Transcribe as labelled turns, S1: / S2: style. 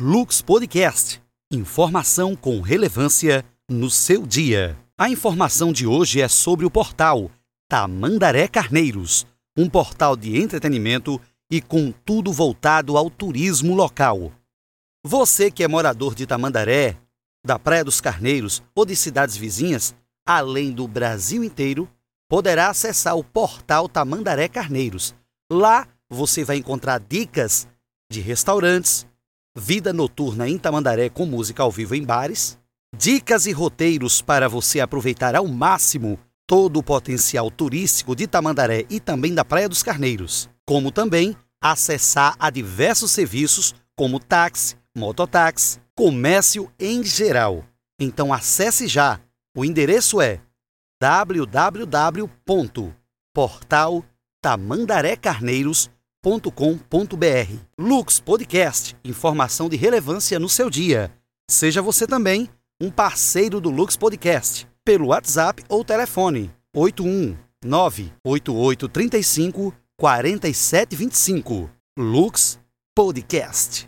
S1: Lux Podcast. Informação com relevância no seu dia. A informação de hoje é sobre o portal Tamandaré Carneiros, um portal de entretenimento e com tudo voltado ao turismo local. Você que é morador de Tamandaré, da Praia dos Carneiros ou de cidades vizinhas, além do Brasil inteiro, poderá acessar o portal Tamandaré Carneiros. Lá você vai encontrar dicas de restaurantes, vida noturna em Tamandaré com música ao vivo em bares, dicas e roteiros para você aproveitar ao máximo todo o potencial turístico de Tamandaré e também da Praia dos Carneiros, como também acessar a diversos serviços como táxi, mototáxi, comércio em geral. Então acesse já. O endereço é www.portaltamandarecarneiros.com com.br Lux Podcast, informação de relevância no seu dia. Seja você também um parceiro do Lux Podcast, pelo WhatsApp ou telefone 81 98835 4725. Lux Podcast.